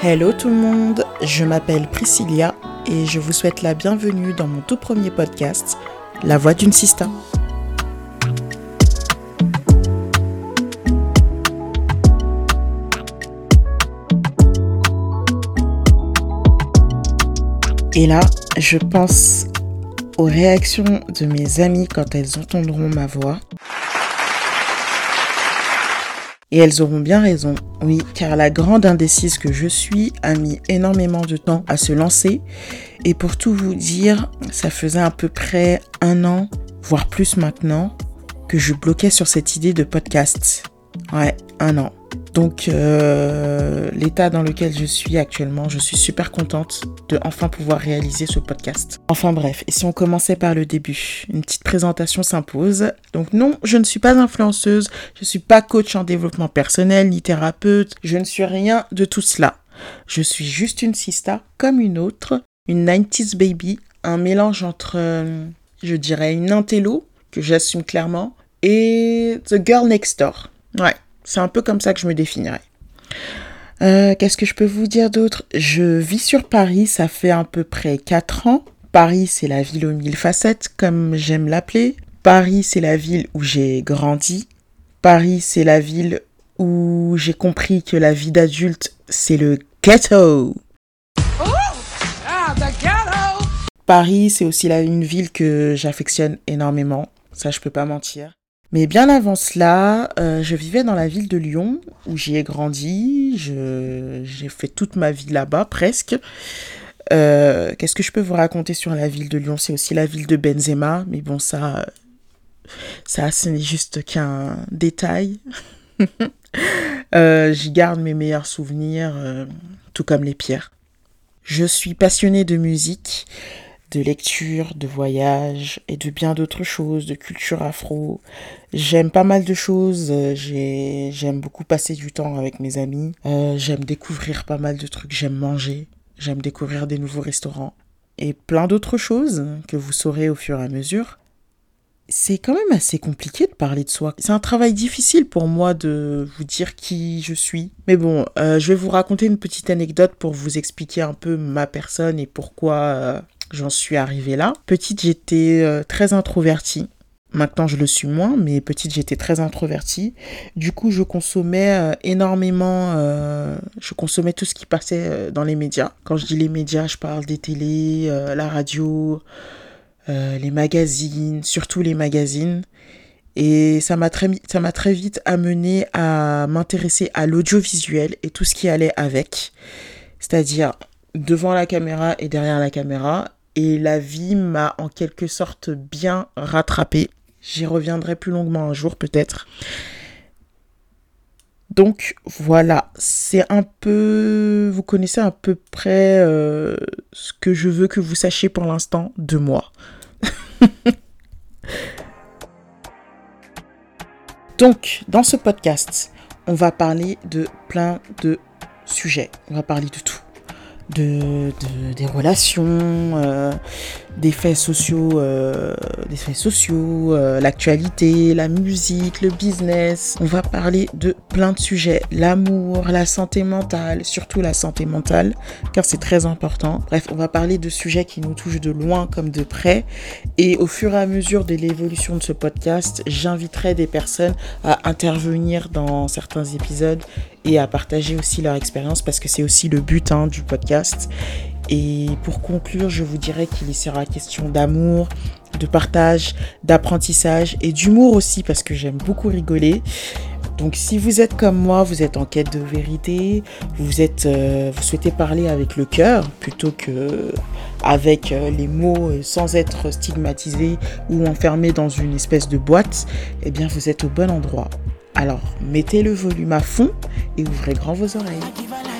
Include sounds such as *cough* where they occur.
Hello tout le monde, je m'appelle Priscilla et je vous souhaite la bienvenue dans mon tout premier podcast, La voix d'une sista. Et là, je pense aux réactions de mes amis quand elles entendront ma voix. Et elles auront bien raison, oui, car la grande indécise que je suis a mis énormément de temps à se lancer. Et pour tout vous dire, ça faisait à peu près un an, voire plus maintenant, que je bloquais sur cette idée de podcast. Ouais, un an. Donc euh, l'état dans lequel je suis actuellement, je suis super contente de enfin pouvoir réaliser ce podcast. Enfin bref, et si on commençait par le début, une petite présentation s'impose. Donc non, je ne suis pas influenceuse, je ne suis pas coach en développement personnel ni thérapeute, je ne suis rien de tout cela. Je suis juste une sista comme une autre, une 90s baby, un mélange entre, euh, je dirais, une intello, que j'assume clairement, et The Girl Next Door. Ouais, c'est un peu comme ça que je me définirais. Euh, qu'est-ce que je peux vous dire d'autre? Je vis sur Paris, ça fait à peu près 4 ans. Paris, c'est la ville aux mille facettes, comme j'aime l'appeler. Paris, c'est la ville où j'ai grandi. Paris, c'est la ville où j'ai compris que la vie d'adulte, c'est le ghetto. Paris, c'est aussi la, une ville que j'affectionne énormément. Ça, je peux pas mentir. Mais bien avant cela, euh, je vivais dans la ville de Lyon, où j'y ai grandi. J'ai fait toute ma vie là-bas, presque. Euh, Qu'est-ce que je peux vous raconter sur la ville de Lyon? C'est aussi la ville de Benzema, mais bon, ça, ça ce n'est juste qu'un détail. *laughs* euh, J'y garde mes meilleurs souvenirs, tout comme les pierres. Je suis passionnée de musique de lecture, de voyage et de bien d'autres choses, de culture afro. J'aime pas mal de choses, euh, j'aime beaucoup passer du temps avec mes amis, euh, j'aime découvrir pas mal de trucs, j'aime manger, j'aime découvrir des nouveaux restaurants et plein d'autres choses que vous saurez au fur et à mesure. C'est quand même assez compliqué de parler de soi. C'est un travail difficile pour moi de vous dire qui je suis. Mais bon, euh, je vais vous raconter une petite anecdote pour vous expliquer un peu ma personne et pourquoi j'en suis arrivée là. Petite, j'étais euh, très introvertie. Maintenant, je le suis moins, mais petite, j'étais très introvertie. Du coup, je consommais euh, énormément, euh, je consommais tout ce qui passait dans les médias. Quand je dis les médias, je parle des télés, la radio, les magazines, surtout les magazines. Et ça m'a très, ça m'a très vite amené à m'intéresser à l'audiovisuel et tout ce qui allait avec. C'est-à-dire devant la caméra et derrière la caméra et la vie m'a en quelque sorte bien rattrapé. J'y reviendrai plus longuement un jour peut-être. Donc voilà, c'est un peu, vous connaissez à peu près euh, ce que je veux que vous sachiez pour l'instant de moi. *laughs* Donc, dans ce podcast, on va parler de plein de sujets. On va parler de tout de, des relations, euh, des faits sociaux, euh, des faits sociaux, euh, l'actualité, la musique, le business. On va parler de plein de sujets, l'amour, la santé mentale, surtout la santé mentale, car c'est très important. Bref, on va parler de sujets qui nous touchent de loin comme de près. Et au fur et à mesure de l'évolution de ce podcast, j'inviterai des personnes à intervenir dans certains épisodes et à partager aussi leur expérience parce que c'est aussi le but hein, du podcast. Et pour conclure, je vous dirais qu'il y sera question d'amour, de partage, d'apprentissage et d'humour aussi parce que j'aime beaucoup rigoler. Donc si vous êtes comme moi, vous êtes en quête de vérité, vous êtes, euh, vous souhaitez parler avec le cœur plutôt que avec euh, les mots euh, sans être stigmatisé ou enfermé dans une espèce de boîte, eh bien vous êtes au bon endroit. Alors mettez le volume à fond et ouvrez grand vos oreilles.